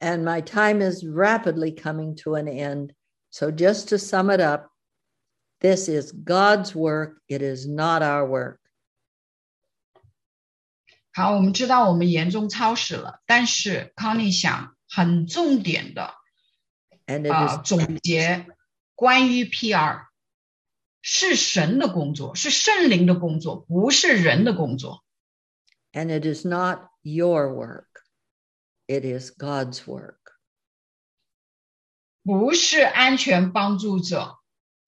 And my time is rapidly coming to an end. So, just to sum it up, this is God's work, it is not our work. 好，我们知道我们严重超时了，但是康利想很重点的 And it 啊、 is 总结关于 PR 是神的工作，是圣灵的工作，不是人的工作。 and it is not your work. It is God's work. 不是安全帮助者，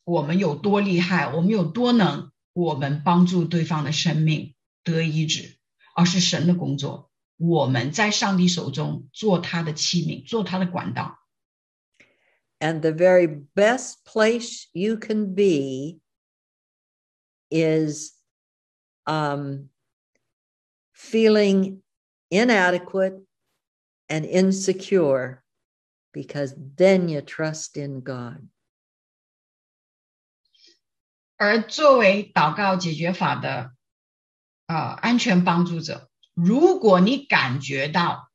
我们有多厉害，我们有多能，我们帮助对方的生命得医治，而是神的工作。我们在上帝手中做他的器皿，做他的管道。 And the very best place you can be is um, feeling inadequate and insecure because then you trust in God. 而作为祷告解决法的呃安全帮助者，如果你感觉到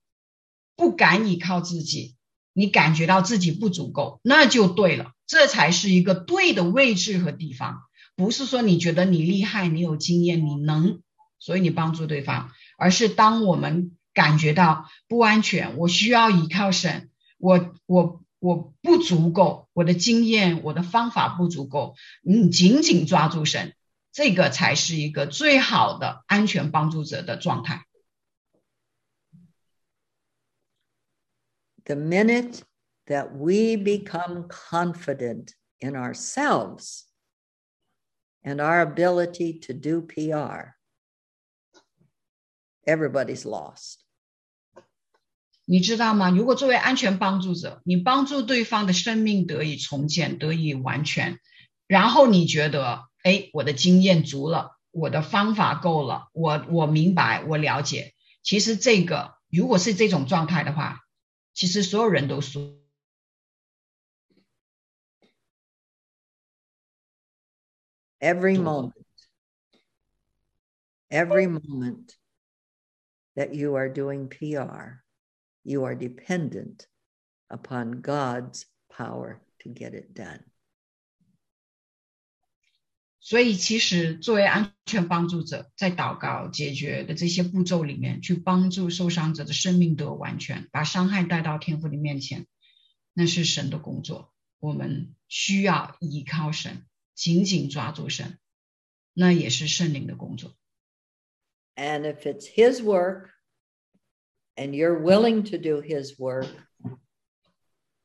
不敢依靠自己，你感觉到自己不足够，那就对了，这才是一个对的位置和地方。不是说你觉得你厉害，你有经验，你能，所以你帮助对方，而是当我们感觉到不安全，我需要依靠神，我我我不足够，我的经验、我的方法不足够，你紧紧抓住神，这个才是一个最好的安全帮助者的状态。 The minute that we become confident in ourselves and our ability to do PR, everybody's lost. 你知道吗？如果作为安全帮助者，你帮助对方的生命得以重建、得以完全，然后你觉得，哎，我的经验足了，我的方法够了，我我明白，我了解。其实这个如果是这种状态的话，其实所有人都输。every moment, every moment that you are doing PR, you are dependent upon God's power to get it done. 所以，其实作为安全帮助者，在祷告解决的这些步骤里面，去帮助受伤者的生命得完全，把伤害带到天父的面前，那是神的工作。我们需要依靠神，紧紧抓住神，那也是圣灵的工作。 And if it's His work and you're willing to do His work,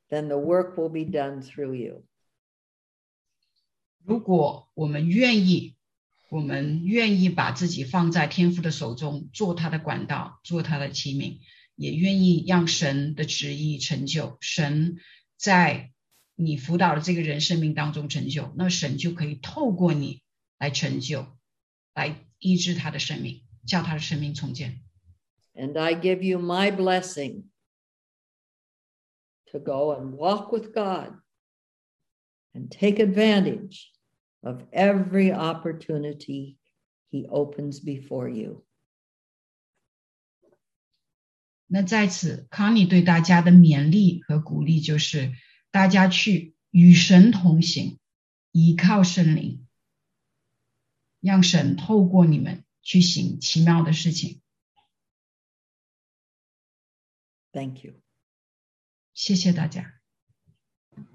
then the work will be done through you. 如果我们愿意，我们愿意把自己放在天父的手中，做他的管道，做他的器皿，也愿意让神的旨意成就，神在你辅导的这个人生命当中成就，那神就可以透过你来成就，来医治他的生命，叫他的生命重建。And I give you my blessing to go and walk with God and take advantage of every opportunity He opens before you. 那在此，康妮对大家的勉励和鼓励就是，大家去与神同行，依靠圣灵，让神透过你们去行奇妙的事情。 Thank you. 谢谢大家。